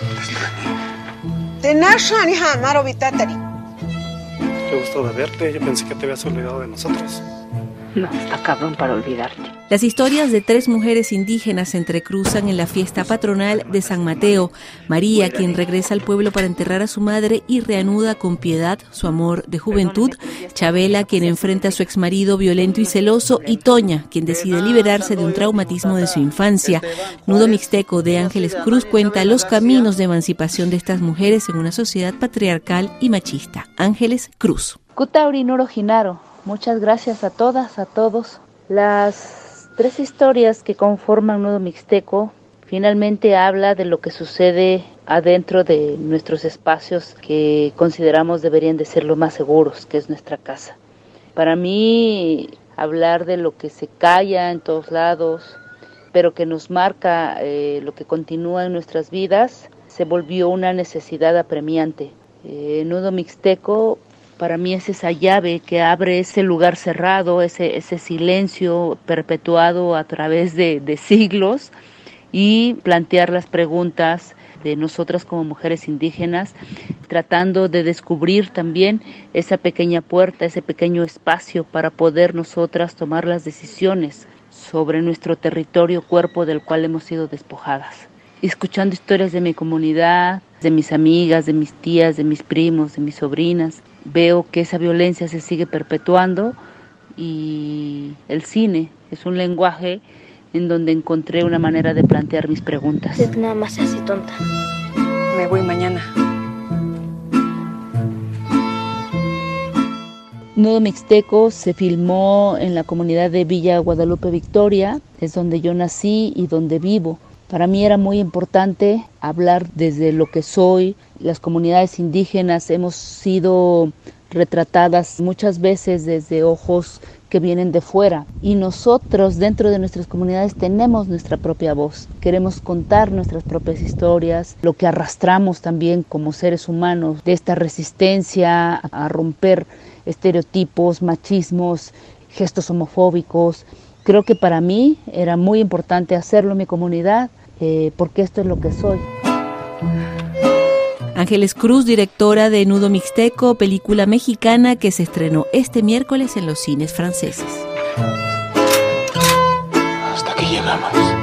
Te extrañé. Qué gusto de verte. Yo pensé que te habías olvidado de nosotros. No, está cabrón para olvidarte. Las historias de tres mujeres indígenas se entrecruzan en la fiesta patronal de San Mateo. María, quien regresa al pueblo para enterrar a su madre y reanuda con piedad su amor de juventud. Chabela, quien enfrenta a su exmarido violento y celoso. Y Toña, quien decide liberarse de un traumatismo de su infancia. Nudo Mixteco de Ángeles Cruz cuenta los caminos de emancipación de estas mujeres en una sociedad patriarcal y machista. Ángeles Cruz. Muchas gracias a todas, a todos. Las tres historias que conforman Nudo Mixteco finalmente habla de lo que sucede adentro de nuestros espacios que consideramos deberían de ser los más seguros, que es nuestra casa. Para mí, hablar de lo que se calla en todos lados, pero que nos marca eh, lo que continúa en nuestras vidas, se volvió una necesidad apremiante. Eh, Nudo Mixteco para mí es esa llave que abre ese lugar cerrado, ese, ese silencio perpetuado a través de, de siglos y plantear las preguntas de nosotras como mujeres indígenas, tratando de descubrir también esa pequeña puerta, ese pequeño espacio para poder nosotras tomar las decisiones sobre nuestro territorio, cuerpo del cual hemos sido despojadas. Escuchando historias de mi comunidad, de mis amigas, de mis tías, de mis primos, de mis sobrinas, veo que esa violencia se sigue perpetuando y el cine es un lenguaje en donde encontré una manera de plantear mis preguntas. Nada más así tonta. Me voy mañana. Nudo Mixteco se filmó en la comunidad de Villa Guadalupe Victoria, es donde yo nací y donde vivo. Para mí era muy importante hablar desde lo que soy. Las comunidades indígenas hemos sido retratadas muchas veces desde ojos que vienen de fuera y nosotros dentro de nuestras comunidades tenemos nuestra propia voz. Queremos contar nuestras propias historias, lo que arrastramos también como seres humanos de esta resistencia a romper estereotipos, machismos, gestos homofóbicos. Creo que para mí era muy importante hacerlo en mi comunidad eh, porque esto es lo que soy. Ángeles Cruz, directora de Nudo Mixteco, película mexicana que se estrenó este miércoles en los cines franceses. Hasta que llegamos.